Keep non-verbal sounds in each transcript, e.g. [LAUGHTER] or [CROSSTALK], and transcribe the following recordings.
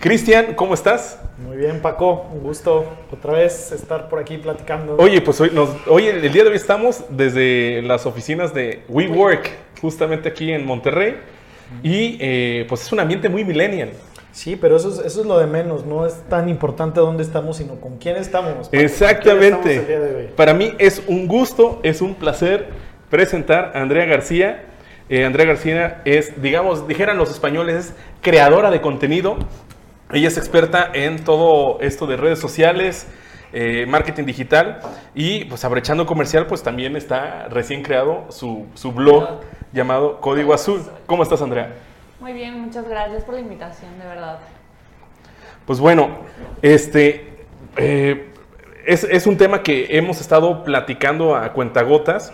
Cristian, ¿cómo estás? Muy bien, Paco, un gusto otra vez estar por aquí platicando. Oye, pues hoy, nos, hoy el día de hoy estamos desde las oficinas de WeWork, justamente aquí en Monterrey, y eh, pues es un ambiente muy millennial. Sí, pero eso es, eso es lo de menos, no es tan importante dónde estamos, sino con quién estamos. Paco, Exactamente. ¿con quién estamos? Para mí es un gusto, es un placer presentar a Andrea García. Eh, Andrea García es, digamos, dijeran los españoles, es creadora de contenido. Ella es experta en todo esto de redes sociales, eh, marketing digital y pues abrechando comercial, pues también está recién creado su, su blog llamado Código Azul. ¿Cómo estás, Andrea? Muy bien, muchas gracias por la invitación, de verdad. Pues bueno, este eh, es, es un tema que hemos estado platicando a cuentagotas,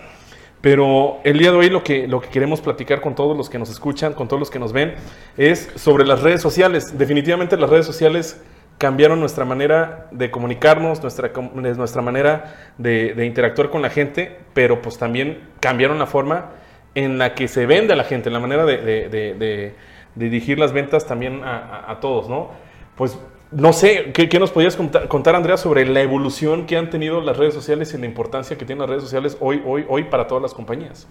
pero el día de hoy lo que, lo que queremos platicar con todos los que nos escuchan, con todos los que nos ven, es sobre las redes sociales. Definitivamente las redes sociales cambiaron nuestra manera de comunicarnos, nuestra, nuestra manera de, interactuar con la gente, pero pues también cambiaron la forma en la que se vende a la gente, la manera de, dirigir las ventas también a, a- a todos, ¿no? Pues no sé, ¿qué, nos podrías contar, contar, Andrea, sobre la evolución que han tenido las redes sociales y la importancia que tienen las redes sociales hoy, hoy, hoy para todas las compañías?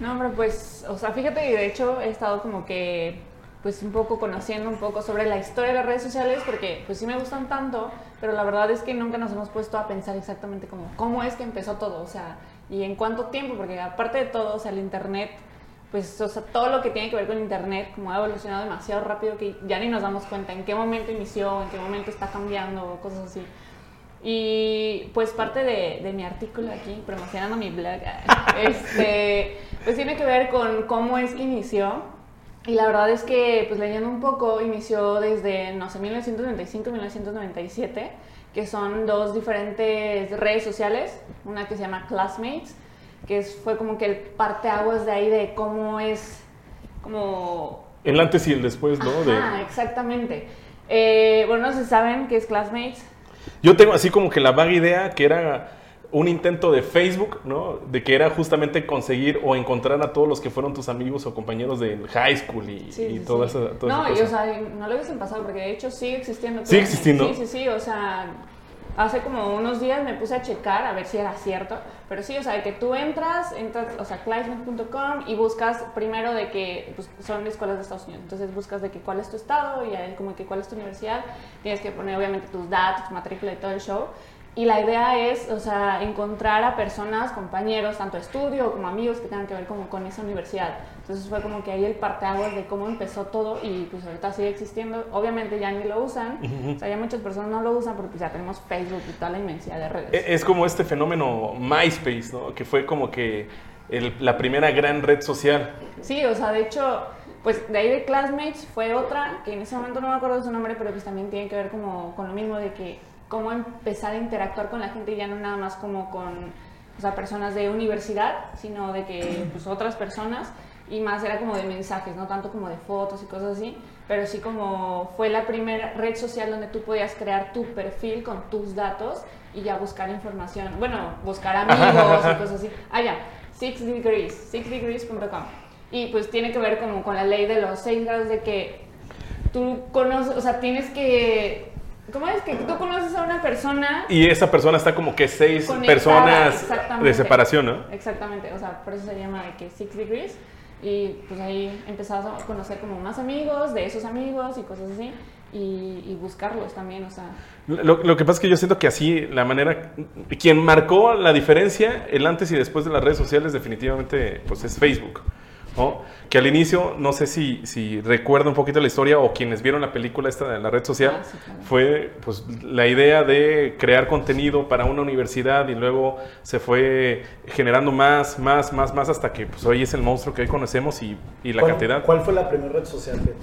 No, hombre, pues, o sea, fíjate que de hecho he estado como que, pues, un poco conociendo un poco sobre la historia de las redes sociales, porque, pues, sí me gustan tanto, pero la verdad es que nunca nos hemos puesto a pensar exactamente como, cómo es que empezó todo, o sea, y en cuánto tiempo, porque aparte de todo, o sea, el Internet, pues, o sea, todo lo que tiene que ver con Internet, como ha evolucionado demasiado rápido que ya ni nos damos cuenta en qué momento inició, en qué momento está cambiando, cosas así. Y pues parte de, de mi artículo aquí, promocionando mi blog, [LAUGHS] este, pues tiene que ver con cómo es que inició. Y la verdad es que, pues leyendo un poco, inició desde, no sé, 1995-1997, que son dos diferentes redes sociales. Una que se llama Classmates, que es- fue como que el parteaguas de ahí de cómo es, como El antes y el después, ¿no? De- Ah, exactamente. Eh, bueno, no sé si saben qué es Classmates. Yo tengo así como que la vaga idea que era un intento de Facebook, ¿no? De que era justamente conseguir o encontrar a todos los que fueron tus amigos o compañeros del high school y, Sí, y sí, toda sí. esa, toda no, esa y o sea, no lo hubiesen pasado porque de hecho sigue existiendo. ¿Sigue existiendo? Sí, sí, sí, o sea, hace como unos días me puse a checar a ver si era cierto, pero sí, o sea, que tú entras, entras, o sea, classmate.com y buscas primero de que pues, son escuelas de Estados Unidos, entonces buscas de que cuál es tu estado y ahí como que cuál es tu universidad, tienes que poner obviamente tus datos, matrícula y todo el show. Y la idea es, o sea, encontrar a personas, compañeros, tanto estudio como amigos que tengan que ver como con esa universidad. Entonces fue como que ahí el parteaguas de cómo empezó todo y pues ahorita sigue existiendo. Obviamente ya ni lo usan, o sea, ya muchas personas no lo usan porque pues ya tenemos Facebook y toda la inmensidad de redes. E- Es como este fenómeno MySpace, ¿no? Que fue como que el- la primera gran red social. Sí, o sea, de hecho, pues de ahí de Classmates fue otra, que en ese momento no me acuerdo su nombre, pero pues también tiene que ver como con lo mismo de que cómo empezar a interactuar con la gente, ya no nada más como con o sea, personas de universidad, sino de que pues otras personas, y más era como de mensajes, no tanto como de fotos y cosas así, pero sí como fue la primera red social donde tú podías crear tu perfil con tus datos y ya buscar información, bueno, buscar amigos y cosas así. Ah, ya, Six Degrees, sixdegrees.com. Y pues tiene que ver como con la ley de los seis grados de que tú conoces, o sea, tienes que... ¿Cómo es que tú conoces a una persona? Y esa persona está como que seis personas exactamente. de separación, ¿no? Exactamente, o sea, por eso se llama de que Six Degrees. Y pues ahí empezás a conocer como más amigos, de esos amigos y cosas así. Y, y buscarlos también, o sea. Lo, lo que pasa es que yo siento que así la manera, quien marcó la diferencia, el antes y después de las redes sociales definitivamente pues es Facebook. ¿No? Que al inicio, no sé si, si recuerda un poquito la historia o quienes vieron la película esta de la red social, Ah, sí, claro. fue pues la idea de crear contenido para una universidad y luego se fue generando más, más, más, más hasta que pues hoy es el monstruo que hoy conocemos y, y la ¿Cuál, cantidad. ¿Cuál fue la primera red social que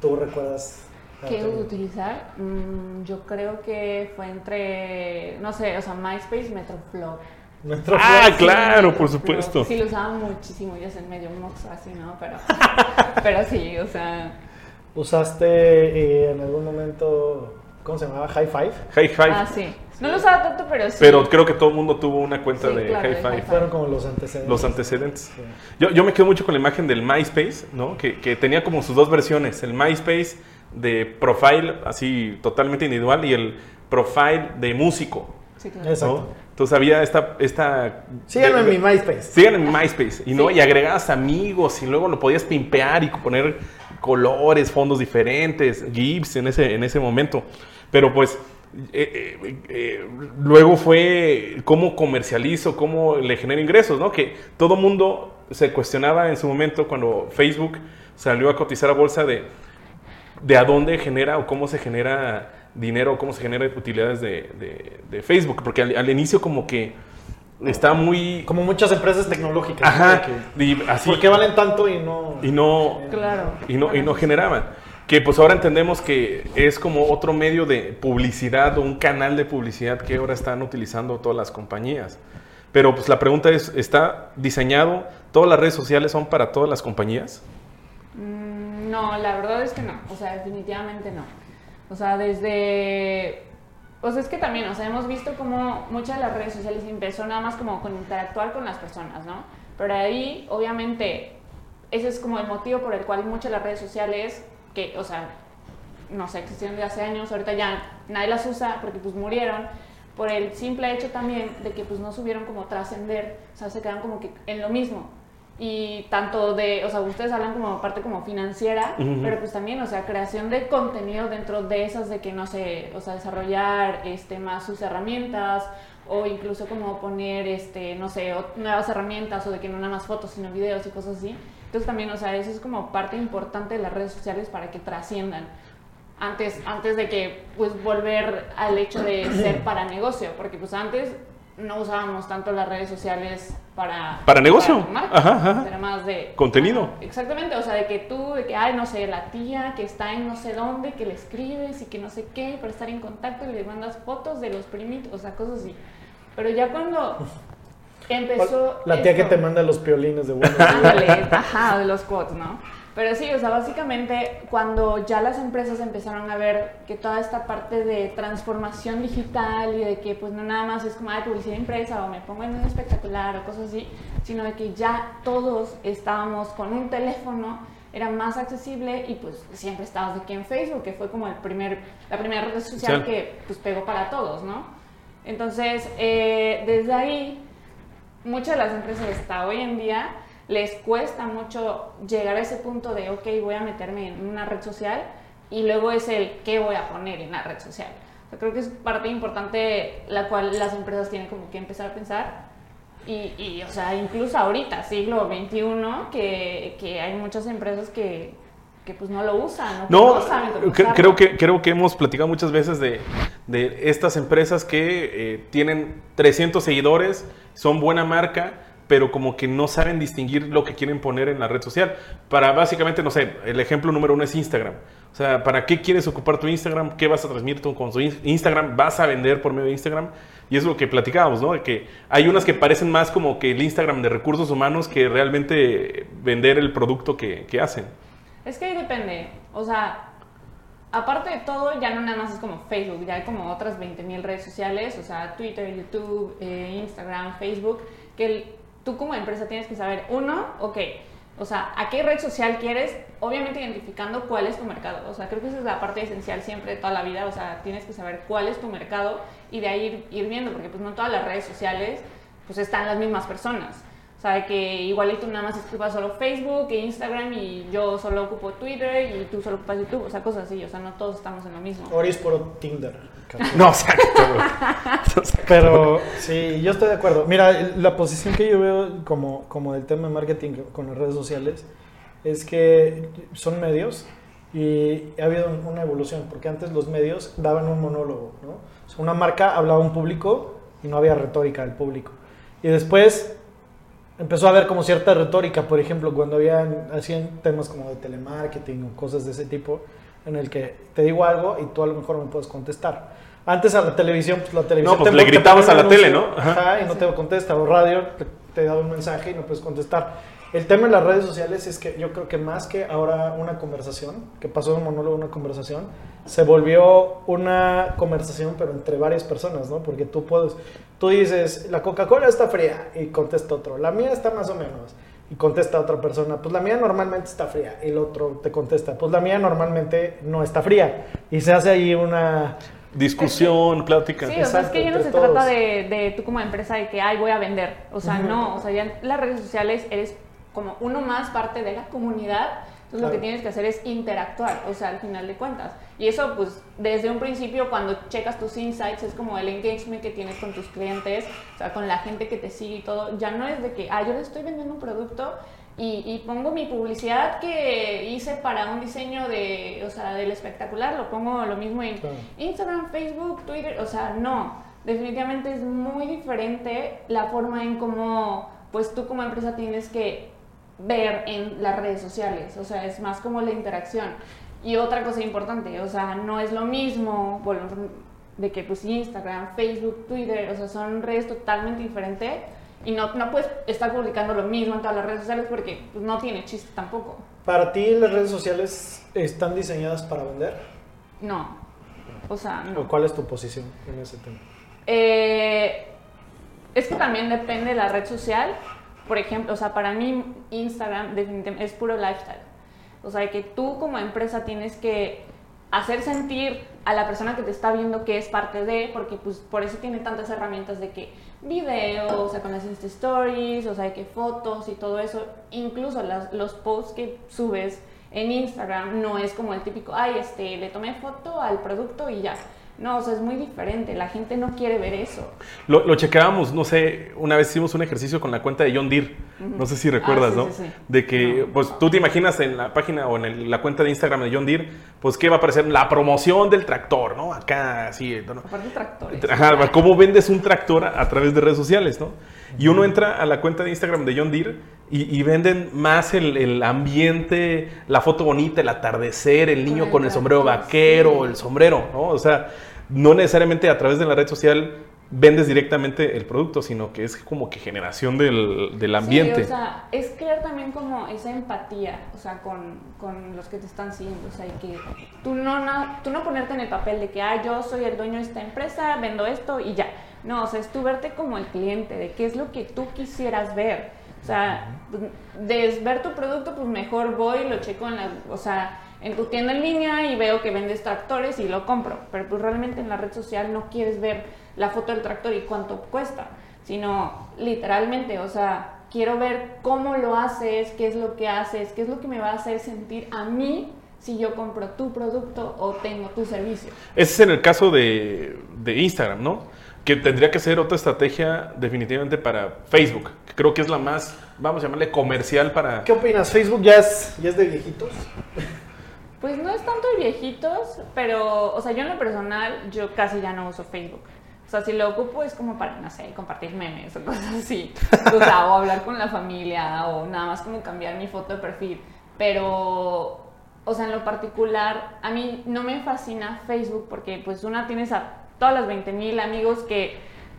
tú recuerdas? ¿Qué haber tenido? utilizar? Mm, yo creo que fue entre, no sé, o sea, MySpace y Metroflog. Nuestro Ah, flash. claro, por supuesto. Sí, lo usaba muchísimo, ya sé, medio mox así, ¿no? Pero, [LAUGHS] pero sí, o sea, ¿Usaste eh, en algún momento, ¿cómo se llamaba? High Five. High Five. ah, sí. No lo usaba tanto, pero sí. Pero creo que todo el mundo tuvo una cuenta Sí, de claro, High de Five. High Five. Fueron como los antecedentes. Los antecedentes. Sí. Yo, yo me quedo mucho con la imagen del MySpace, ¿no? Que, que tenía como sus dos versiones. El MySpace de profile, así totalmente individual, y el profile de músico, Sí, claro. ¿no? Exacto. Entonces había esta... esta Síganme de- en mi MySpace. Sigan en MySpace, y, ¿no? Y agregabas amigos, y luego lo podías pimpear y poner colores, fondos diferentes, GIFs en ese, en ese momento. Pero pues... eh, eh, eh, luego fue cómo comercializo, cómo le genero ingresos, ¿no? Que todo mundo se cuestionaba en su momento cuando Facebook salió a cotizar a bolsa de, de a dónde genera o cómo se genera dinero, cómo se genera utilidades de, de- de Facebook. Porque al, al inicio como que está muy... Como muchas empresas tecnológicas. ¿no? Ajá, que, y así... ¿Por qué valen tanto y no...? Y no, Claro. y no, y no generaban. Que pues ahora entendemos que es como otro medio de publicidad o un canal de publicidad que ahora están utilizando todas las compañías. Pero pues la pregunta es, ¿está diseñado? ¿Todas las redes sociales son para todas las compañías? Mm, No, la verdad es que no. O sea, definitivamente no. O sea, desde. O sea, es que también, o sea, hemos visto como muchas de las redes sociales empezó nada más como con interactuar con las personas, ¿no? Pero ahí, obviamente, ese es como el motivo por el cual muchas de las redes sociales, que, o sea, no sé, existieron de hace años, ahorita ya nadie las usa porque pues murieron, por el simple hecho también de que pues no subieron como trascender, o sea, se quedan como que en lo mismo. Y tanto de, o sea, ustedes hablan como parte como financiera, pero pues también, o sea, creación de contenido dentro de esas de que, no sé, o sea, desarrollar este, más sus herramientas o incluso como poner, este, no sé, nuevas herramientas o de que no nada más fotos, sino videos y cosas así. Entonces también, o sea, eso es como parte importante de las redes sociales para que trasciendan antes, antes de que pues volver al hecho de ser para negocio, porque pues antes no usábamos tanto las redes sociales para... Para negocio. tu marca. Ajá, ajá. Era más de... Contenido. Exactamente, o sea, de que tú, de que, ay, no sé, la tía que está en no sé dónde, que le escribes y que no sé qué, para estar en contacto y le mandas fotos de los primitos, o sea, cosas así. Pero ya cuando empezó... La tía que te manda los piolines de buenos [LAUGHS] Ándale, ajá, de los quotes, ¿no? Pero sí, o sea, básicamente cuando ya las empresas empezaron a ver que toda esta parte de transformación digital y de que pues no nada más es como de publicidad impresa o me pongo en un espectacular o cosas así, sino de que ya todos estábamos con un teléfono, era más accesible y pues siempre estabas aquí en Facebook, que fue como el primer, la primera red social Social. que pues pegó para todos, ¿no? Entonces, eh, desde ahí muchas de las empresas hasta hoy en día les cuesta mucho llegar a ese punto de, ok, voy a meterme en una red social y luego es el qué voy a poner en la red social. O sea, creo que es parte importante la cual las empresas tienen como que empezar a pensar. Y, y, o sea, incluso ahorita, siglo XXI, que, que hay muchas empresas que, que pues no lo usan, ¿no? Saben cre- creo que, creo que hemos platicado muchas veces de, de estas empresas que eh, tienen 300 seguidores, son buena marca, pero como que no saben distinguir lo que quieren poner en la red social. Para básicamente, no sé, el ejemplo número uno es Instagram. O sea, ¿para qué quieres ocupar tu Instagram? ¿Qué vas a transmitir con in- Instagram? ¿Vas a vender por medio de Instagram? Y es lo que platicábamos, ¿no? Que hay unas que parecen más como que el Instagram de recursos humanos que realmente vender el producto que, que hacen. Es que ahí depende. O sea, aparte de todo, ya no nada más es como Facebook, ya hay como otras 20.000 redes sociales, o sea, Twitter, YouTube, eh, Instagram, Facebook, que tú como empresa tienes que saber, uno, ok, o sea, ¿a qué red social quieres? Obviamente identificando cuál es tu mercado. O sea, creo que esa es la parte esencial siempre de toda la vida. O sea, tienes que saber cuál es tu mercado y de ahí ir, ir viendo, porque pues no todas las redes sociales pues están las mismas personas. O sea, que igual y tú nada más ocupas solo Facebook e Instagram y yo solo ocupo Twitter y tú solo ocupas YouTube, o sea, cosas así, o sea, no todos estamos en lo mismo. Ori es por Tinder. [LAUGHS] No, exacto. [LAUGHS] Pero sí, yo estoy de acuerdo. Mira, la posición que yo veo como, como del tema de marketing con las redes sociales es que son medios y ha habido una evolución, porque antes los medios daban un monólogo, ¿no? O sea, una marca hablaba a un público y no había retórica del público. Y después empezó a haber como cierta retórica, por ejemplo, cuando habían, hacían temas como de telemarketing o cosas de ese tipo, en el que te digo algo y tú a lo mejor me puedes contestar. Antes a la televisión, pues la televisión... No, pues le gritabas a la tele, ¿no? Ajá. Y no te contesta. O radio, te, te da un mensaje y no puedes contestar. El tema de las redes sociales es que yo creo que más que ahora una conversación, que pasó de un monólogo a una conversación, se volvió una conversación pero entre varias personas, ¿no? Porque tú puedes, tú dices, la Coca-Cola está fría y contesta otro, la mía está más o menos y contesta otra persona, pues la mía normalmente está fría y el otro te contesta, pues la mía normalmente no está fría y se hace ahí una... Discusión, plática. Sí, o sea, es Exacto, que ya no se trata de, de tú como empresa de que, ay, voy a vender. O sea, no, o sea, ya en las redes sociales eres como uno más parte de la comunidad. Entonces lo que tienes que hacer es interactuar, o sea, al final de cuentas. Y eso, pues, desde un principio, cuando checas tus insights, es como el engagement que tienes con tus clientes, o sea, con la gente que te sigue y todo. Ya no es de que, ah, yo le estoy vendiendo un producto y, y pongo mi publicidad que hice para un diseño de, o sea, del espectacular, lo pongo lo mismo en Claro. Instagram, Facebook, Twitter, o sea, no. Definitivamente es muy diferente la forma en cómo, pues tú como empresa tienes que ver en las redes sociales, o sea, es más como la interacción. Y otra cosa importante, o sea, no es lo mismo de que pues Instagram, Facebook, Twitter, o sea, son redes totalmente diferentes y no, no puedes estar publicando lo mismo en todas las redes sociales porque pues, no tiene chiste tampoco. Para ti las redes sociales están diseñadas para vender No. O sea, no. cuál es tu posición en ese tema? Eh, es que también depende de la red social. Por ejemplo, o sea, para mí Instagram definitivamente es puro lifestyle. O sea, que tú como empresa tienes que hacer sentir a la persona que te está viendo que es parte de, porque pues por eso tiene tantas herramientas de que videos, o sea, con las Insta Stories, o sea, que fotos y todo eso, incluso las- los posts que subes en Instagram no es como el típico, ay, este, le tomé foto al producto y ya. No, o sea, es muy diferente, la gente no quiere ver eso. Lo, lo checábamos, no sé, una vez hicimos un ejercicio con la cuenta de John Deere. No sé si recuerdas, sí, ¿no? sí, sí. De que, No. pues tú te imaginas en la página o en el- la cuenta de Instagram de John Deere, pues que va a aparecer la promoción del tractor, ¿no? Acá, así, ¿no? Aparte tractores. Ajá, ¿cómo vendes un tractor a, a través de redes sociales, no? Y uno entra a la cuenta de Instagram de John Deere y, y venden más el, el ambiente, la foto bonita, el atardecer, el niño el con el sombrero vaquero, sí. el sombrero, ¿no? O sea, no necesariamente a través de la red social vendes directamente el producto, sino que es como que generación del, del ambiente. Sí, o sea, es crear también como esa empatía, o sea, con, con los que te están siguiendo, o sea, y que tú no, no, tú no ponerte en el papel de que, ah, yo soy el dueño de esta empresa, vendo esto y ya. No, o sea, es tú verte como el cliente, de qué es lo que tú quisieras ver. O sea, de ver tu producto, pues mejor voy y lo checo en la, o sea, en tu tienda en línea y veo que vendes tractores y lo compro. Pero pues realmente en la red social no quieres ver la foto del tractor y cuánto cuesta, sino literalmente, o sea, quiero ver cómo lo haces, qué es lo que haces, qué es lo que me va a hacer sentir a mí si yo compro tu producto o tengo tu servicio. Ese es en el caso de, de Instagram, ¿no? Que tendría que ser otra estrategia definitivamente para Facebook, que creo que es la más, vamos a llamarle comercial para... ¿Qué opinas? ¿Facebook ya es, ya es de viejitos? Pues no es tanto de viejitos, pero, o sea, yo en lo personal, yo casi ya no uso Facebook. O sea, si lo ocupo es como para, no sé, compartir memes o cosas así. O sea, o hablar con la familia o nada más como cambiar mi foto de perfil. Pero, o sea, en lo particular, a mí no me fascina Facebook porque pues una tienes a todas las 20 mil amigos que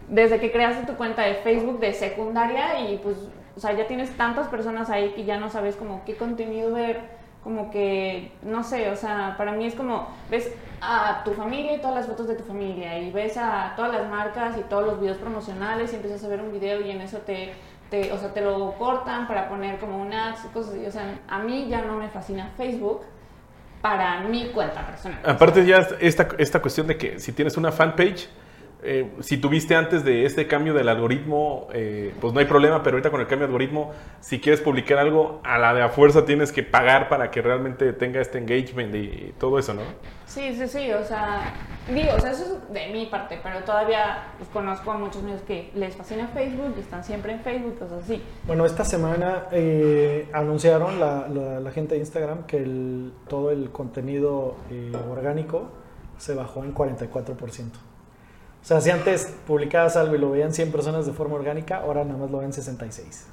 desde que creaste tu cuenta de Facebook de secundaria y pues, o sea, ya tienes tantas personas ahí que ya no sabes como qué contenido ver como que, no sé, o sea, para mí es como, ves a tu familia y todas las fotos de tu familia y ves a todas las marcas y todos los videos promocionales y empiezas a ver un video y en eso te, te o sea, te lo cortan para poner como un ads y cosas así. O sea, a mí ya no me fascina Facebook para mi cuenta personal. Aparte ya esta, esta cuestión de que si tienes una fanpage, eh, si tuviste antes de este cambio del algoritmo, eh, pues no hay problema, pero ahorita con el cambio de algoritmo, si quieres publicar algo, a la de a fuerza tienes que pagar para que realmente tenga este engagement y todo eso, ¿no? Sí, sí, sí, o sea, digo, o sea, eso es de mi parte, pero todavía pues, conozco a muchos niños que les fascina Facebook y están siempre en Facebook, cosas así. Bueno, esta semana eh, anunciaron la, la- la gente de Instagram que el- todo el contenido eh, orgánico se bajó en 44%. O sea, si antes publicabas algo y lo veían 100 personas de forma orgánica, ahora nada más lo ven 66.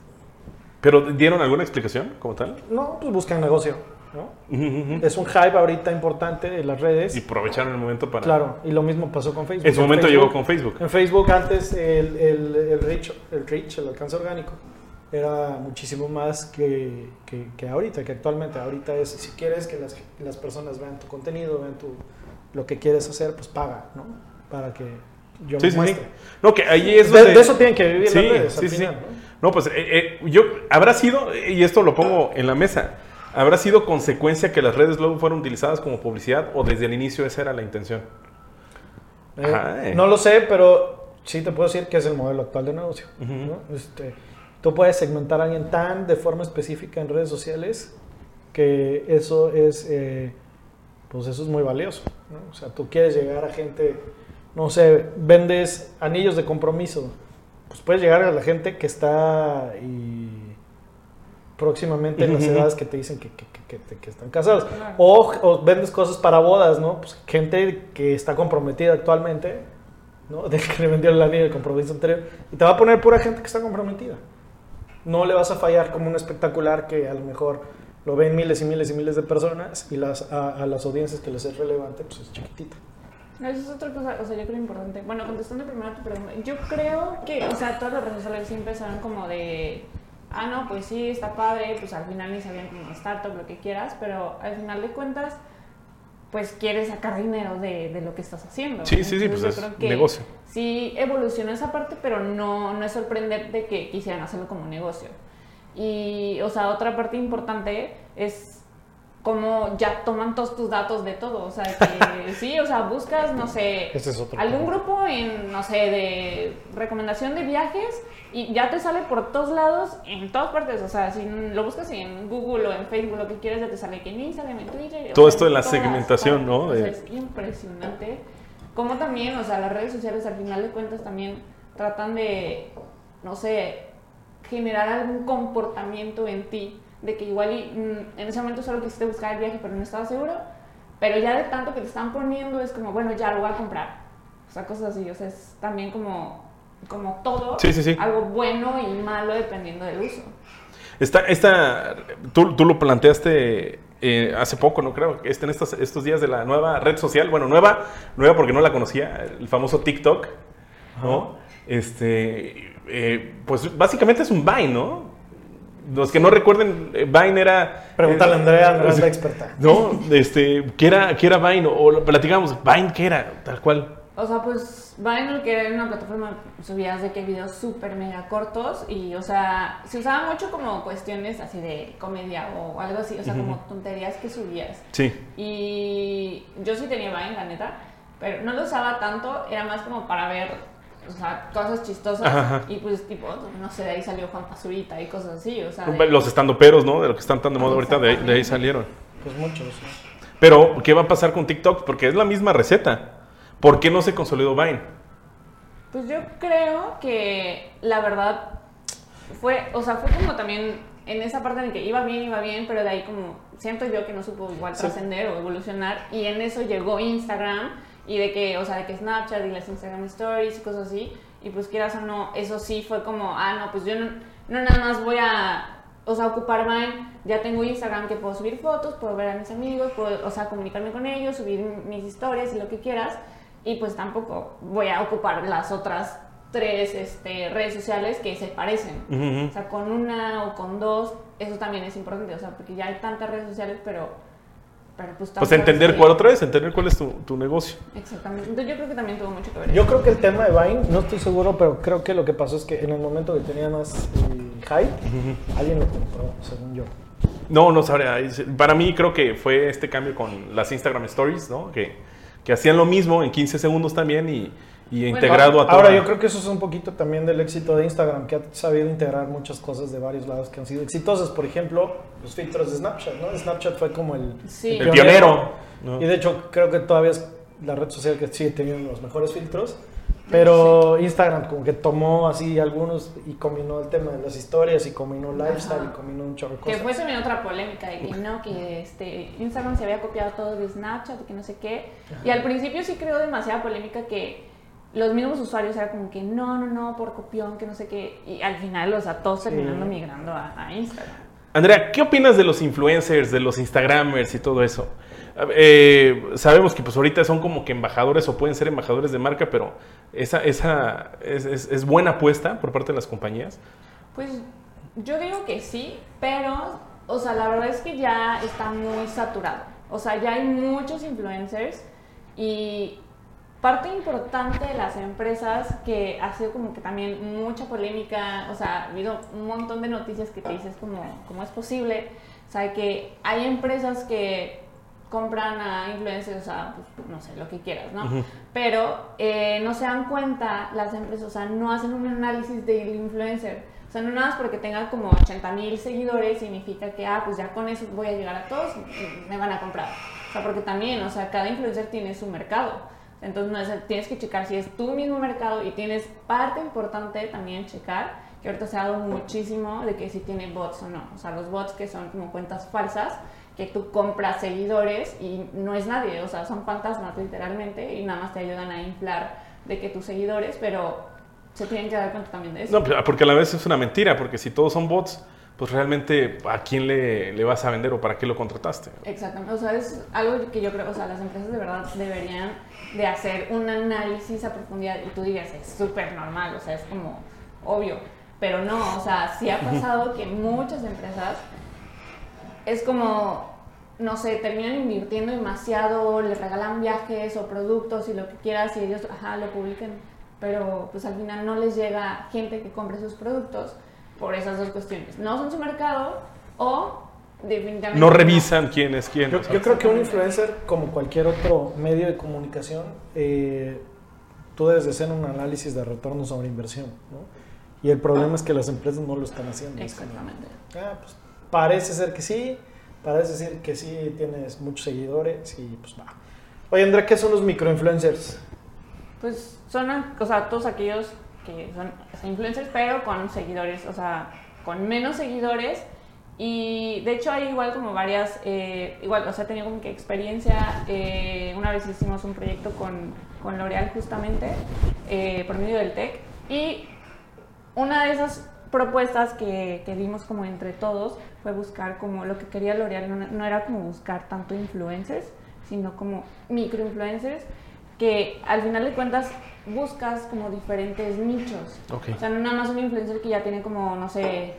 ¿Pero dieron alguna explicación como tal? No, pues buscan negocio, ¿no? Ujú, ujú. Es un hype ahorita importante en las redes. Y aprovecharon el momento para... Claro, y lo mismo pasó con Facebook. En su momento Facebook- llegó con Facebook. En Facebook antes el, el, el reach, el reach, el alcance orgánico, era muchísimo más que, que, que ahorita, que actualmente. Ahorita es, si quieres que las, las personas vean tu contenido, vean tu, lo que quieres hacer, pues paga, ¿no? Para que yo Sí, me sí, sí. muestre. No, que ahí es De, donde... de eso tienen que vivir Sí, las redes sí, al sí. final, ¿no? No, pues eh, eh, yo, habrá sido, y esto lo pongo en la mesa, habrá sido consecuencia que las redes luego fueron utilizadas como publicidad o desde el inicio esa era la intención. Eh. No lo sé, pero sí te puedo decir que es el modelo actual de negocio. Este, tú puedes segmentar a alguien tan de forma específica en redes sociales que eso es, pues eso es muy valioso. ¿no? O sea, tú quieres llegar a gente, no sé, vendes anillos de compromiso, pues puedes llegar a la gente que está y próximamente en las edades que te dicen que, que- que- que- que están casados. Claro. O, o vendes cosas para bodas, ¿no? Pues gente que está comprometida actualmente, ¿no? [LAUGHS] De que le vendieron el anillo de compromiso anterior. Y te va a poner pura gente que está comprometida. No le vas a fallar como un espectacular que a lo mejor lo ven miles y miles y miles de personas y las, a, a las audiencias que les es relevante, pues es chiquitita. No, Eso es otra cosa, o sea, yo creo importante. Bueno, contestando primero a tu pregunta, yo creo que, o sea, todas las redes sociales sí empezaron como de, ah, no, pues sí, está padre, pues al final ni sabían como startup, lo que quieras, pero al final de cuentas, pues quieres sacar dinero de, de lo que estás haciendo. Sí, sí, sí, pues yo es creo que negocio. Sí evolucionó esa parte, pero no, no es sorprendente que quisieran hacerlo como negocio. Y, o sea, otra parte importante es como ya toman todos tus datos de todo. O sea, que sí, o sea, buscas, no sé, Ese es otro algún tema. grupo en, no sé, de recomendación de viajes y ya te sale por todos lados, en todas partes. O sea, si lo buscas en Google o en Facebook, lo que quieres, ya te sale que en Instagram, en Twitter. o Todo sea, esto de la segmentación, ¿no? O sea, es impresionante. Como también, o sea, las redes sociales al final de cuentas también tratan de, no sé, generar algún comportamiento en ti, de que igual y, mm, en ese momento solo quisiste buscar el viaje pero no estabas seguro, pero ya de tanto que te están poniendo es como, bueno, ya lo voy a comprar. O sea, cosas así, o sea, es también como, como todo, Sí, sí, sí. algo bueno y malo dependiendo del uso. Esta, esta, tú, tú lo planteaste eh, hace poco, no creo, este, en estos, estos días de la nueva red social, bueno, nueva, nueva porque no la conocía, el famoso TikTok, ¿no? Este, eh, pues básicamente es un Vine, ¿no? Los que no recuerden, eh, Vine era... Pregúntale a Andrea, Andrea es la experta. No, este, ¿qué era, qué era Vine? O lo platicamos, Vine, ¿qué era? Tal cual. O sea, pues Vine, que era una plataforma, subías de que videos súper mega cortos y, o sea, se usaba mucho como cuestiones así de comedia o algo así, o sea, como tonterías que subías. Sí. Y yo sí tenía Vine, la neta, pero no lo usaba tanto, era más como para ver, o sea, cosas chistosas Ajá, ajá. y pues tipo, no sé, de ahí salió Juan Pazurita y cosas así, o sea. de- Los estandoperos, ¿no? De lo que están tan de moda ahorita, de ahí, de ahí salieron. Pues muchos. Pero, ¿qué va a pasar con TikTok? Porque es la misma receta. ¿Por qué no se consolidó Vine? Pues yo creo que la verdad fue, o sea, fue como también en esa parte en que iba bien, iba bien, pero de ahí como siento yo que no supo igual Sí. trascender o evolucionar y en eso llegó Instagram y de que, o sea, de que Snapchat y las Instagram Stories y cosas así y pues quieras o no, eso sí fue como, ah, no, pues yo no, no nada más voy a, o sea, ocupar Vine, ya tengo Instagram que puedo subir fotos, puedo ver a mis amigos, puedo, o sea, comunicarme con ellos, subir mis historias y lo que quieras y pues tampoco voy a ocupar las otras tres este, redes sociales que se parecen. Ujú. O sea, con una o con dos, eso también es importante, o sea, porque ya hay tantas redes sociales, pero, pero pues Pues entender cuál otra vez, entender cuál es tu, tu negocio. Exactamente. Entonces yo creo que también tuvo mucho que ver. Yo creo que el tema de Vine, no estoy seguro, pero creo que lo que pasó es que en el momento que tenía más eh, hype, alguien lo compró, según yo. No, no sabría. Para mí creo que fue este cambio con las Instagram Stories, ¿no? Que, que hacían lo mismo en 15 segundos también y, y integrado a todo. Ahora, yo creo que eso es un poquito también del éxito de Instagram, que ha sabido integrar muchas cosas de varios lados que han sido exitosas. Por ejemplo, los filtros de Snapchat, ¿no? Snapchat fue como el, Sí. El pionero. ¿no? Y de hecho, creo que todavía es la red social que sigue teniendo los mejores filtros. Pero Instagram como que tomó así algunos y combinó el tema de las historias y combinó lifestyle Ajá. y combinó un chorro de Que cosas. fue también otra polémica de que no, que este, Instagram se había copiado todo de Snapchat y que no sé qué. Y al principio sí creó demasiada polémica que los mismos usuarios era como que no, no, no, por copión, que no sé qué. Y al final, o sea, todos terminando migrando a, a Instagram. Andrea, ¿qué opinas de los influencers, de los Instagramers y todo eso? Eh, sabemos que pues ahorita son como que embajadores o pueden ser embajadores de marca, pero esa, esa es, es- es buena apuesta por parte de las compañías. Pues yo digo que sí, pero, o sea, la verdad es que ya está muy saturado. O sea, ya hay muchos influencers y parte importante de las empresas que ha sido como que también mucha polémica, o sea, ha habido un montón de noticias que te dices como, ¿cómo es posible? O sea, que hay empresas que compran a influencers, o sea, pues, no sé, lo que quieras, ¿no? Pero eh, no se dan cuenta las empresas, o sea, no hacen un análisis del influencer. O sea, no nada más porque tenga como 80 mil seguidores significa que, ah, pues ya con eso voy a llegar a todos y me van a comprar. O sea, porque también, o sea, cada influencer tiene su mercado. Entonces, tienes que checar si es tu mismo mercado y tienes parte importante también checar, que ahorita se ha dado muchísimo de que si tiene bots o no. O sea, los bots que son como cuentas falsas, que tú compras seguidores y no es nadie, o sea, son fantasmas literalmente y nada más te ayudan a inflar de que tus seguidores, pero se tienen que dar cuenta también de eso. No, pero- porque a la vez es una mentira, porque si todos son bots, pues realmente a quién le, le vas a vender o para qué lo contrataste. Exactamente, o sea, es algo que yo creo, o sea, las empresas de verdad deberían de hacer un análisis a profundidad y tú dirías, es súper normal, o sea, es como obvio, pero no, o sea, sí ha [LAUGHS] pasado que muchas empresas es como, no sé, terminan invirtiendo demasiado, les regalan viajes o productos y lo que quieras y ellos, ajá, lo publican, pero pues al final no les llega gente que compre sus productos por esas dos cuestiones. No son su mercado o definitivamente No revisan quién es quién. Yo, yo creo que un influencer, como cualquier otro medio de comunicación, eh, tú debes de hacer un análisis de retorno sobre inversión, ¿no? Y el problema es que las empresas no lo están haciendo. Exactamente. ah, pues, parece ser que sí, parece ser que sí tienes muchos seguidores y pues va. Oye, Andrea, ¿qué son los microinfluencers? Pues son, o sea, todos aquellos que son influencers, pero con seguidores, o sea, con menos seguidores. Y de hecho hay igual como varias, eh, igual, o sea, he tenido como que experiencia, eh, una vez hicimos un proyecto con, con L'Oreal justamente, eh, por medio del TEC, y una de esas propuestas que, que dimos como entre todos fue buscar como lo que quería L'Oreal, no, no era como buscar tanto influencers, sino como microinfluencers, que al final de cuentas buscas como diferentes nichos. Ok. O sea, no nada más un influencer que ya tiene como, no sé,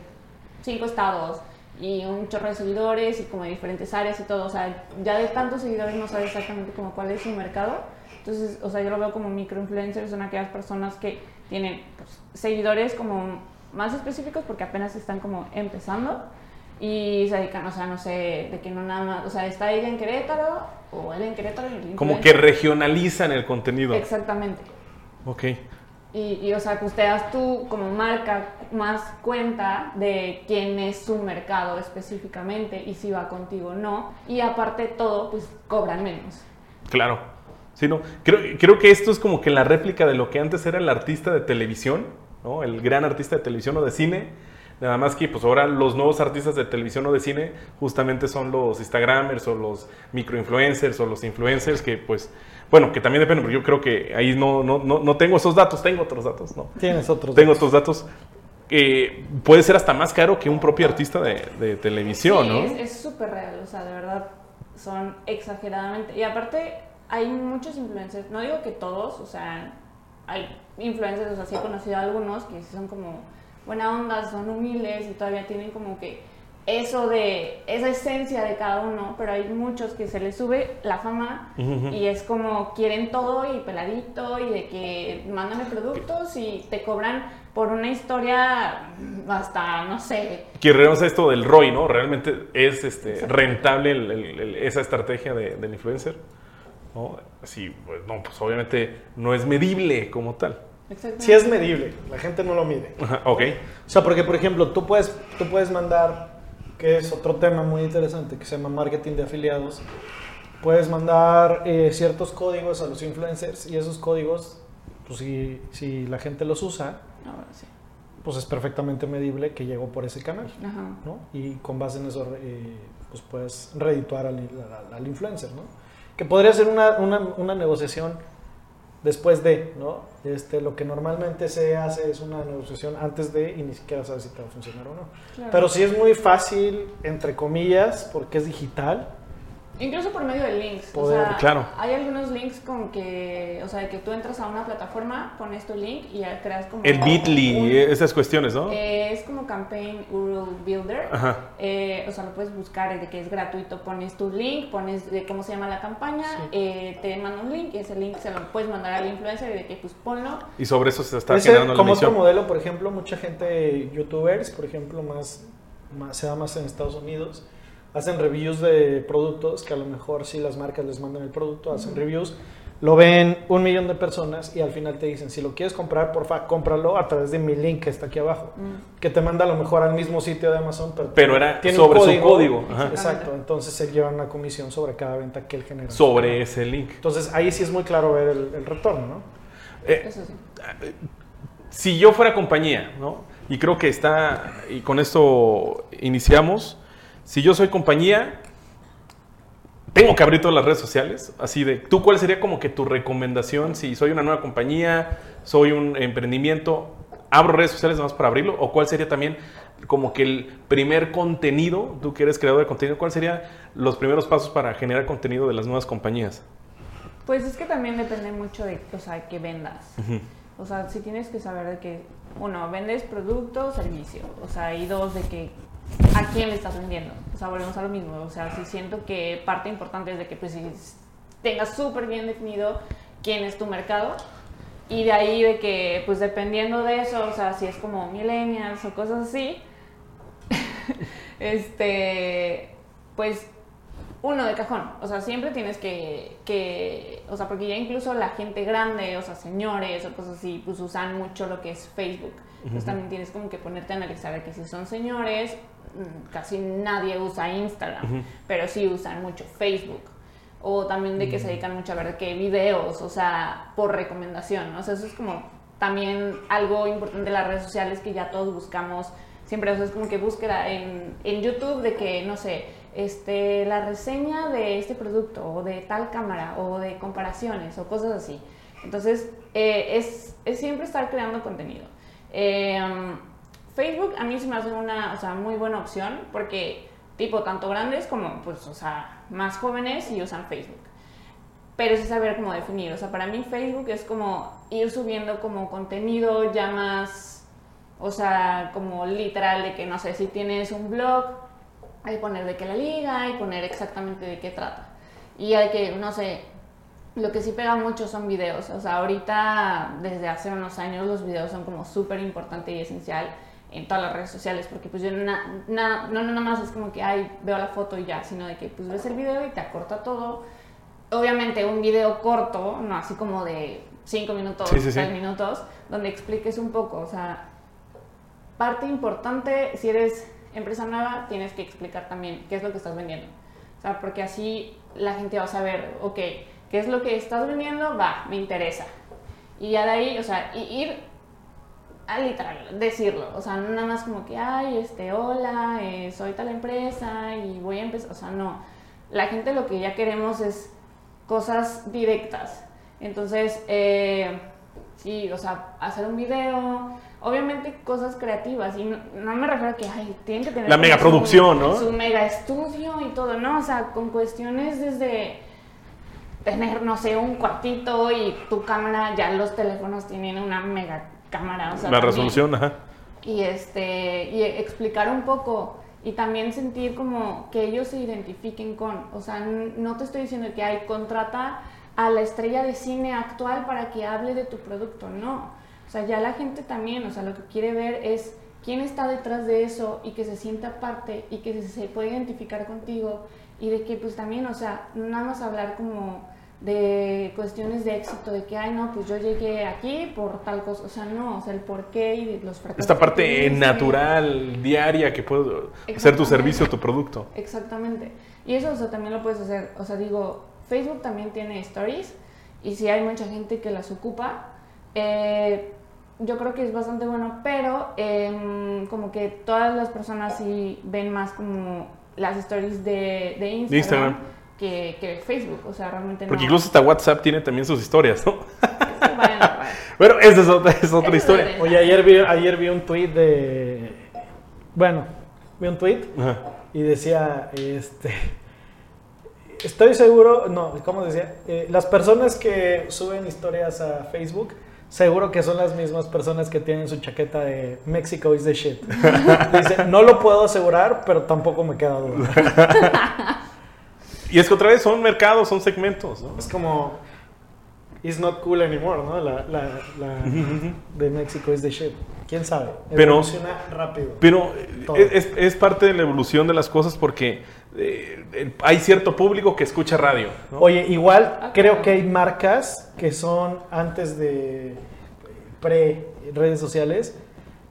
cinco estados y un chorro de seguidores y como de diferentes áreas y todo. O sea, ya de tantos seguidores no sabes exactamente como cuál es su mercado. Entonces, o sea, yo lo veo como microinfluencers, son aquellas personas que tienen pues, seguidores como más específicos porque apenas están como empezando y se dedican, o sea, no sé, de que no nada más, o sea, está ella en Querétaro o él en Querétaro y el Como que regionalizan el contenido. Exactamente. Ok. Y, y, o sea, que usted das tú como marca más cuenta de quién es su mercado específicamente y si va contigo o no. Y aparte de todo, pues cobran menos. Claro. Sí, no. Creo, creo que esto es como que la réplica de lo que antes era el artista de televisión, ¿no? El gran artista de televisión o de cine. Nada más que pues ahora los nuevos artistas de televisión o de cine justamente son los Instagramers o los microinfluencers o los influencers que pues, bueno, que también depende, porque yo creo que ahí no, no, no, no tengo esos datos, tengo otros datos, ¿no? Tienes otros. Tengo datos. otros datos que puede ser hasta más caro que un propio artista de, de televisión, Sí, ¿no? es- Es súper real, o sea, de verdad son exageradamente. Y aparte, hay muchos influencers, no digo que todos, o sea, hay influencers, o sea, sí he conocido a algunos que sí son como buena onda, son humildes y todavía tienen como que eso de, esa esencia de cada uno, pero hay muchos que se les sube la fama y es como quieren todo y peladito y de que mándame productos y te cobran por una historia hasta, no sé, Que esto del ROI, ¿no? Realmente es este, rentable el- el- el- esa estrategia de- del influencer. ¿no? Sí, pues no, pues obviamente no es medible como tal. Sí es medible, la gente no lo mide. Ajá, ok. O sea, porque por ejemplo, tú puedes, tú puedes mandar, que es otro tema muy interesante, que se llama marketing de afiliados, puedes mandar eh, ciertos códigos a los influencers y esos códigos, pues si, si la gente los usa, Ah, bueno, sí. pues es perfectamente medible que llegó por ese canal, Ajá. ¿no? Y con base en eso, eh, pues puedes redituar al, al- al influencer, ¿no? Que podría ser una, una, una negociación después de, ¿no? Este, lo que normalmente se hace es una negociación antes de y ni siquiera sabes si te va a funcionar o no. Claro. Pero sí es muy fácil, entre comillas, porque es digital. Incluso por medio de links. Poder- o sea, Claro. Hay algunos links con que, o sea, que tú entras a una plataforma, pones tu link y ya creas como. El Bitly, esas cuestiones, ¿no? eh, es como Campaign URL Builder. Ajá. Eh, o sea, lo puedes buscar de que es gratuito. Pones tu link, pones de cómo se llama la campaña, Sí. eh, te manda un link y ese link se lo puedes mandar al influencer y de que pues ponlo. Y sobre eso se está Ese, generando la como otro misión. modelo, por ejemplo, mucha gente, youtubers, por ejemplo, más, más se da más en Estados Unidos, hacen reviews de productos que a lo mejor si las marcas les mandan el producto, hacen reviews, lo ven un millón de personas y al final te dicen, si lo quieres comprar, porfa, cómpralo a través de mi link que está aquí abajo, que te manda a lo mejor al mismo sitio de Amazon, pero, Pero era tiene un sobre su código. Ajá. Exacto, entonces se llevan una comisión sobre cada venta que él genera. Sobre ese link. Entonces ahí sí es muy claro ver el, el retorno, ¿no? Eh, Eso sí. si yo fuera compañía, ¿no? Y creo que está, y con esto iniciamos, si yo soy compañía, tengo que abrir todas las redes sociales, así de, ¿tú cuál sería como que tu recomendación si soy una nueva compañía, soy un emprendimiento, abro redes sociales nada más para abrirlo? ¿O cuál sería también como que el primer contenido, tú que eres creador de contenido, cuál serían los primeros pasos para generar contenido de las nuevas compañías? Pues es que también depende mucho de, o sea, que vendas. O sea, si tienes que saber de que, uno, vendes producto o servicio. O sea, y dos, de que a quién le estás vendiendo. O sea, volvemos a lo mismo. O sea, si siento que parte importante es de que pues tengas súper bien definido quién es tu mercado. Y de ahí de que, pues dependiendo de eso, o sea, si es como millennials o cosas así, [LAUGHS] este, pues uno de cajón. O sea, siempre tienes que, que, o sea, porque ya incluso la gente grande, o sea, señores o cosas así, pues usan mucho lo que es Facebook. Entonces también tienes como que ponerte a analizar de que si son señores, mm, casi nadie usa Instagram, pero sí usan mucho Facebook. O también de que se dedican mucho a ver qué videos, o sea, por recomendación. ¿no? O sea, eso es como también algo importante de las redes sociales que ya todos buscamos siempre, o sea, es como que búsqueda en, en YouTube de que, no sé, este, la reseña de este producto o de tal cámara o de comparaciones o cosas así. Entonces, eh, es, es siempre estar creando contenido. Um, Facebook a mí se me hace una, o sea, muy buena opción porque, tipo, tanto grandes como, pues, o sea, más jóvenes y usan Facebook pero es saber cómo definir. O sea, para mí Facebook es como ir subiendo como contenido ya más, o sea, como literal de que, no sé, si tienes un blog, hay que poner de qué la liga y poner exactamente de qué trata. Y hay que, no sé, lo que sí pega mucho son videos. O sea, ahorita, desde hace unos años, los videos son como súper importante y esencial en todas las redes sociales, porque pues yo na- na- no, no nada más es como que, ay, veo la foto y ya, sino de que pues ves el video y te acorta todo. Obviamente un video corto, no así como de 5 minutos, Sí, sí, 6 sí. minutos, donde expliques un poco, o sea, parte importante, si eres empresa nueva, tienes que explicar también qué es lo que estás vendiendo. O sea, porque así la gente va a saber, ok, qué es lo que estás vendiendo, va, me interesa. Y ya de ahí, o sea, ir a literal, decirlo. O sea, no nada más como que, ay, este, hola, eh, soy tal empresa y voy a empezar. O sea, no. La gente lo que ya queremos es cosas directas. Entonces, eh, sí, o sea, hacer un video, obviamente cosas creativas. Y no, no me refiero a que, ay, tienen que tener. La megaproducción, ¿no? Su mega estudio y todo, ¿no? O sea, con cuestiones desde tener, no sé, un cuartito y tu cámara, ya los teléfonos tienen una mega cámara. O sea, La también. resolución, ajá. Y, este, y explicar un poco y también sentir como que ellos se identifiquen con, o sea, no te estoy diciendo que hay contrata a la estrella de cine actual para que hable de tu producto, no. O sea, ya la gente también, o sea, lo que quiere ver es quién está detrás de eso y que se sienta parte y que se puede identificar contigo y de que pues también, o sea, nada más hablar como de cuestiones de éxito, de que, ay, no, pues yo llegué aquí por tal cosa, o sea, no, o sea, el por qué y de los fracasos. Esta parte natural, diaria, que puede ser tu servicio, tu producto. Exactamente. Y eso, o sea, también lo puedes hacer. O sea, digo, Facebook también tiene stories y si hay mucha gente que las ocupa, eh, yo creo que es bastante bueno, pero em, como que todas las personas sí ven más como las stories de, de Instagram, Instagram. Que, que Facebook. O sea, realmente Porque no. incluso hasta WhatsApp tiene también sus historias, ¿no? [LAUGHS] Bueno, esa es otra, es otra historia. Oye, ayer vi, ayer vi un tweet de. Bueno, vi un tweet Ajá. y decía: este, Estoy seguro. No, ¿cómo decía? Eh, las personas que suben historias a Facebook. Seguro que son las mismas personas que tienen su chaqueta de Mexico is the shit. [LAUGHS] Dice, no lo puedo asegurar, pero tampoco me queda duda. [LAUGHS] Y es que otra vez son mercados, son segmentos, ¿no? Es como, it's not cool anymore, ¿no? La, la, la [LAUGHS] de Mexico is the shit. ¿Quién sabe? Pero- Evoluciona rápido. Pero Todo. eh, es, es parte de la evolución de las cosas porque eh, hay cierto público que escucha radio. ¿no? Oye, igual Ah, creo que hay marcas que son antes de pre redes sociales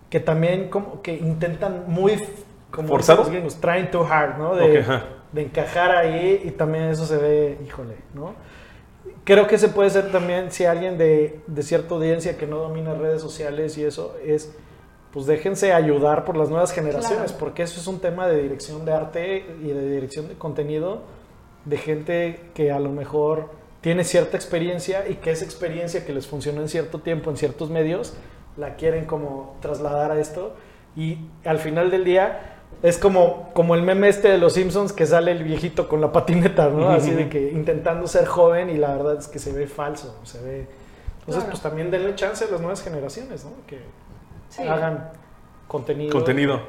que también como que intentan muy como ¿Forzado? dicen los gringos, trying too hard, ¿no? De, Ok, ajá. De encajar ahí y también eso se ve, híjole, ¿no? Creo que se puede ser también si alguien de, de cierta audiencia que no domina redes sociales y eso es, pues déjense ayudar por las nuevas generaciones, Claro. porque eso es un tema de dirección de arte y de dirección de contenido de gente que a lo mejor tiene cierta experiencia y que esa experiencia que les funcionó en cierto tiempo en ciertos medios, la quieren como trasladar a esto y al final del día es como, como el meme este de los Simpsons que sale el viejito con la patineta, ¿no? Así de que intentando ser joven y la verdad es que se ve falso, se ve... Entonces, Claro. pues también denle chance a las nuevas generaciones, ¿no? Que Sí. hagan contenido. Contenido.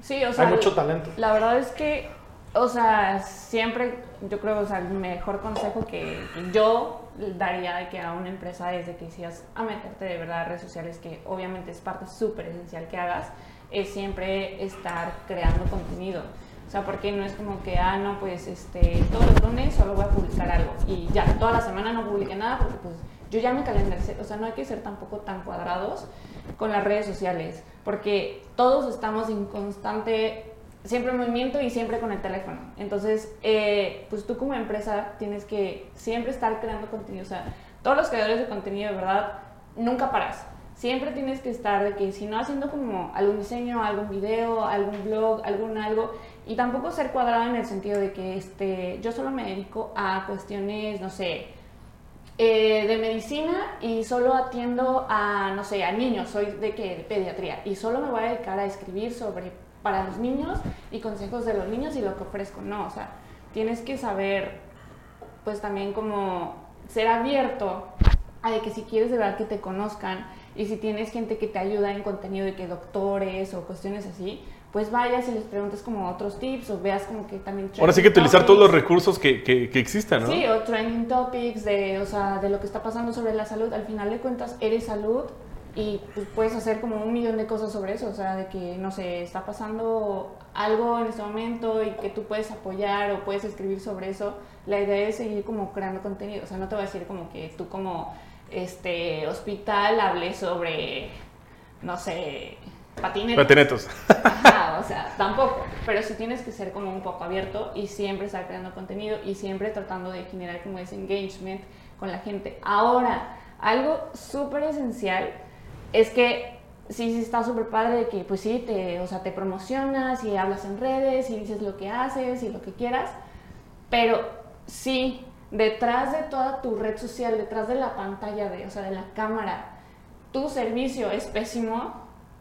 Sí, o sea, Hay mucho talento. La verdad es que, o sea, siempre yo creo, o sea, el mejor consejo que yo daría de que a una empresa es de que si vas a meterte de verdad a redes sociales, que obviamente es parte súper esencial que hagas, es siempre estar creando contenido. O sea, porque no es como que, ah, no, pues este, todos los lunes solo voy a publicar algo y ya, toda la semana no publique nada porque pues yo ya me calendaricé. O sea, no hay que ser tampoco tan cuadrados con las redes sociales, porque todos estamos en constante, siempre en movimiento y siempre con el teléfono. Entonces, eh, pues tú como empresa tienes que siempre estar creando contenido. O sea, todos los creadores de contenido, de verdad, nunca paras. Siempre tienes que estar de que si no haciendo como algún diseño, algún video, algún blog, algún algo, y tampoco ser cuadrado en el sentido de que este, yo solo me dedico a cuestiones, no sé, eh, de medicina y solo atiendo a, no sé, a niños, soy de que de pediatría y solo me voy a dedicar a escribir sobre para los niños y consejos de los niños y lo que ofrezco. No, o sea, tienes que saber, pues también como ser abierto a de que si quieres de verdad que te conozcan y si tienes gente que te ayuda en contenido de que doctores o cuestiones así, pues vayas y les preguntes como otros tips o veas como que también... Ahora sí que utilizar todos los recursos que, que, que existan, ¿no? Sí, o trending topics de, o sea, de lo que está pasando sobre la salud. Al final de cuentas, eres salud y pues, puedes hacer como un millón de cosas sobre eso. O sea, de que, no sé, está pasando algo en este momento y que tú puedes apoyar o puedes escribir sobre eso. La idea es seguir como creando contenido. O sea, no te voy a decir como que tú como este hospital hables sobre, no sé, patinetas. Patinetos. Ajá, [LAUGHS] o sea, tampoco. Pero sí tienes que ser como un poco abierto y siempre estar creando contenido y siempre tratando de generar como ese engagement con la gente. Ahora, algo súper esencial es que sí, sí está súper padre de que, pues sí, te, o sea, te promocionas y hablas en redes y dices lo que haces y lo que quieras, pero sí, detrás de toda tu red social, detrás de la pantalla, de, o sea, de la cámara, tu servicio es pésimo.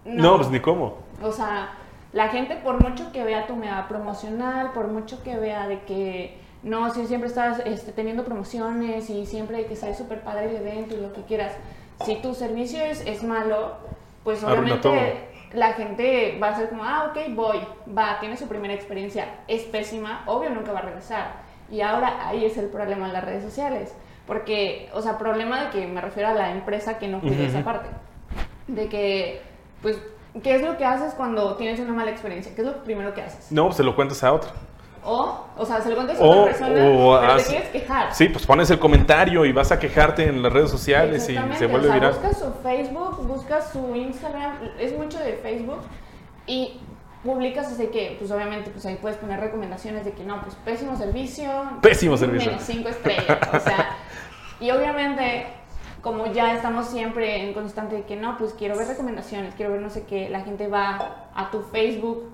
No, pues ni cómo. O sea, la gente por mucho que vea tu mega promocional, por mucho que vea de que no, si siempre estás este, teniendo promociones y siempre que sea súper padre el evento y lo que quieras, si tu servicio es, es malo, pues obviamente la gente va a ser como, ah, ok, voy, va, tiene su primera experiencia, es pésima, obvio nunca va a regresar. Y ahora ahí es el problema en las redes sociales. Porque, o sea, problema de que me refiero a la empresa que no cuida esa parte. De que, pues, ¿qué es lo que haces cuando tienes una mala experiencia? ¿Qué es lo primero que haces? No, se lo cuentas a otro. O, o sea, se lo cuentas a otra persona, o pero te haz- quieres quejar. Sí, pues pones el comentario y vas a quejarte en las redes sociales y se vuelve o sea, viral. Busca su Facebook, busca su Instagram, es mucho de Facebook y publicas así que, pues obviamente, pues ahí puedes poner recomendaciones de que no, pues pésimo servicio. Pésimo servicio. Menos cinco estrellas, o sea, [LAUGHS] y obviamente, como ya estamos siempre en constante de que no, pues quiero ver recomendaciones, quiero ver no sé qué, la gente va a tu Facebook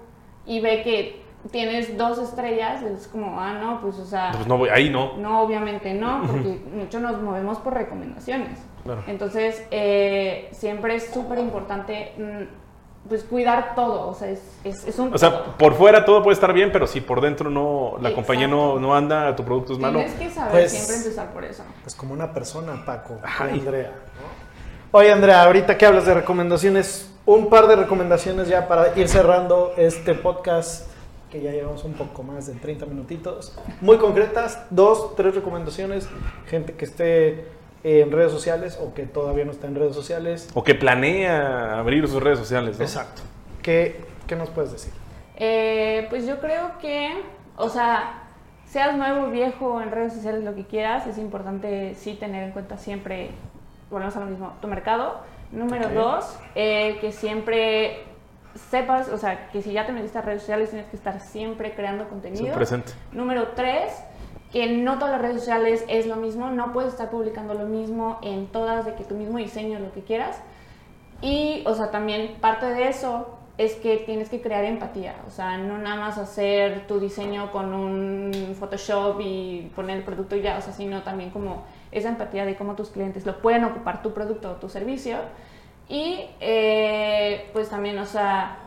y ve que tienes dos estrellas, es como, ah, no, pues, o sea, Pues no voy, ahí no. no, obviamente no, [LAUGHS] porque mucho nos movemos por recomendaciones. Claro. Entonces, eh, siempre es súper importante mm, pues cuidar todo, o sea, es, es, es un O sea, todo. por fuera todo puede estar bien, pero si por dentro no, la Exacto. compañía no, no anda, tu producto es malo. Tienes que saber Pues- siempre empezar por eso. Pues como una persona, Paco. Ay. Andrea. ¿no? Oye, Andrea, ahorita que hablas de recomendaciones, un par de recomendaciones ya para ir cerrando este podcast, que ya llevamos un poco más de 30 minutitos. Muy concretas, dos, tres recomendaciones. Gente que esté en redes sociales o que todavía no está en redes sociales. O que planea abrir sus redes sociales, ¿no? Exacto. ¿Qué, qué nos puedes decir? Eh, pues yo creo que, o sea, seas nuevo, viejo, en redes sociales, lo que quieras, es importante sí tener en cuenta siempre, volvemos a lo mismo, tu mercado. Número dos, eh, que siempre sepas, o sea, que si ya te metiste a redes sociales tienes que estar siempre creando contenido. presente. Número tres, que no todas las redes sociales es lo mismo, no puedes estar publicando lo mismo en todas, de que tu mismo diseño, lo que quieras. Y, o sea, también parte de eso es que tienes que crear empatía, o sea, no nada más hacer tu diseño con un Photoshop y poner el producto y ya, o sea, sino también como esa empatía de cómo tus clientes lo pueden ocupar tu producto o tu servicio. Y, eh, pues también, o sea,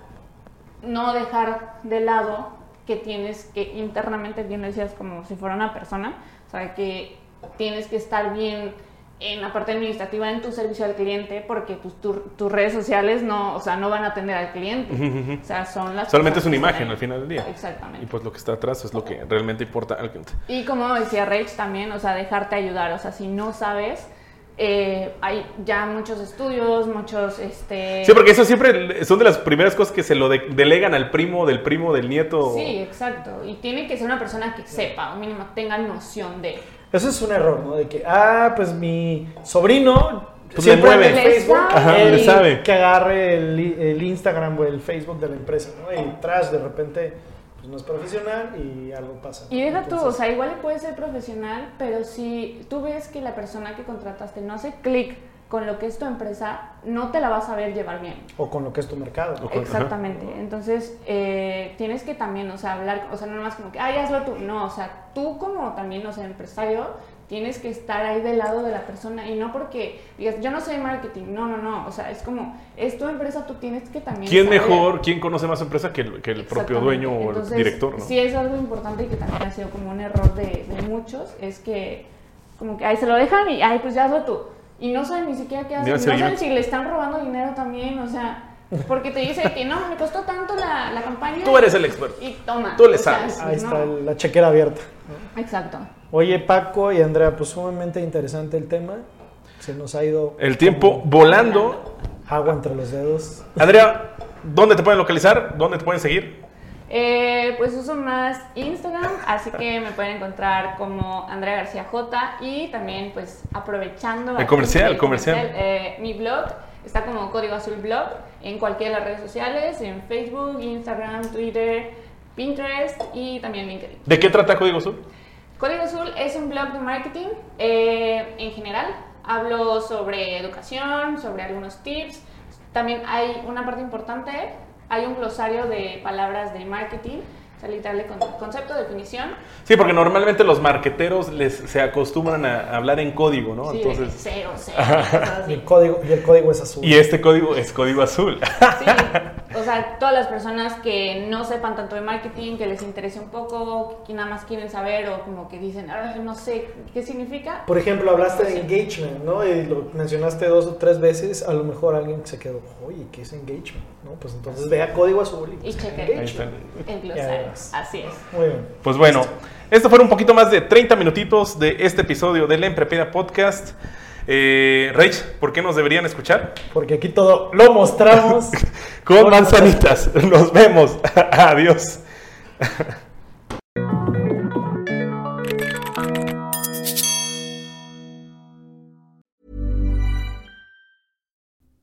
no dejar de lado que tienes que internamente, bien lo decías, como si fuera una persona, o sea, que tienes que estar bien en la parte administrativa en tu servicio al cliente porque pues, tu- tus redes sociales no, o sea, no van a atender al cliente. O sea, son las Solamente es una imagen al final del día. Exactamente. Y pues lo que está atrás es lo que realmente importa al cliente. Y como decía Rach también, o sea, dejarte ayudar, o sea, si no sabes, eh, hay ya muchos estudios, muchos, este... Sí, porque eso siempre son de las primeras cosas que se lo de- delegan al primo, del primo, del nieto. Sí, exacto. Y tiene que ser una persona que sepa, o mínimo tenga noción de... Eso es un error, ¿no? De que, ah, pues mi sobrino Pues siempre mueve. en Le Facebook, sabe. Ajá, le sabe. que agarre el, el Instagram o el Facebook de la empresa, ¿no? Y tras, de repente, pues no es profesional y algo pasa. Y deja tú, o sea, igual le puede ser profesional, pero si tú ves que la persona que contrataste no hace clic con lo que es tu empresa, no te la vas a ver llevar bien. o con lo que es tu mercado. Con- Exactamente. Entonces, eh, tienes que también, o sea, hablar, o sea, no nomás como que, ay, hazlo tú. No, o sea, tú como también, o sea, empresario, tienes que estar ahí del lado de la persona y no porque digas, yo no sé de marketing. No, no, no. O sea, es como, es tu empresa, tú tienes que también. ¿Quién saber. mejor, quién conoce más empresa que el, que el propio dueño o el director? ¿no? Sí, es algo importante y que también ha sido como un error de, de muchos, es que como que ahí se lo dejan y ay, pues ya hazlo tú. Y no saben ni siquiera qué hacen, no saben si le están robando dinero también, o sea, porque te dice que no, me costó tanto la, la campaña. Tú eres el experto. Y toma. Tú le sabes. Ahí no. está la chequera abierta. Exacto. Oye, Paco y Andrea, pues sumamente interesante el tema. Se nos ha ido El tiempo volando. agua entre los dedos. Andrea, ¿dónde te pueden localizar? ¿Dónde te pueden seguir? Eh, pues uso más Instagram, así que me pueden encontrar como Andrea García J y también pues aprovechando El comercial, el comercial. eh, mi blog está como Código Azul Blog en cualquiera de las redes sociales, en Facebook, Instagram, Twitter, Pinterest y también LinkedIn. ¿De qué trata Código Azul? Código Azul es un blog de marketing eh, en general. Hablo sobre educación, sobre algunos tips. También hay una parte importante, hay un glosario de palabras de marketing, o sea, literal concepto, definición. Sí, porque normalmente los marqueteros les, se acostumbran a hablar en código, ¿no? Sí, Entonces, cero, cero, Y el código, y el código es azul. y este código es código azul. Sí, [LAUGHS] o sea, todas las personas que no sepan tanto de marketing, que les interese un poco, que nada más quieren saber o como que dicen, "Ah, no sé qué significa. Por ejemplo, hablaste de engagement, ¿no? Y lo mencionaste dos o tres veces. A lo mejor alguien se quedó, oye, ¿qué es engagement? ¿No? Pues entonces ve a código azul y, Y busca cheque. Ahí está. engagement. El glosario, así es. Muy bien. Pues bueno, esto fueron un poquito más de 30 minutitos de este episodio del Emprepedia Podcast. Eh, Rach, ¿por qué nos deberían escuchar? Porque aquí todo lo mostramos. [LAUGHS] Con manzanitas. Nos vemos. [LAUGHS] Adiós.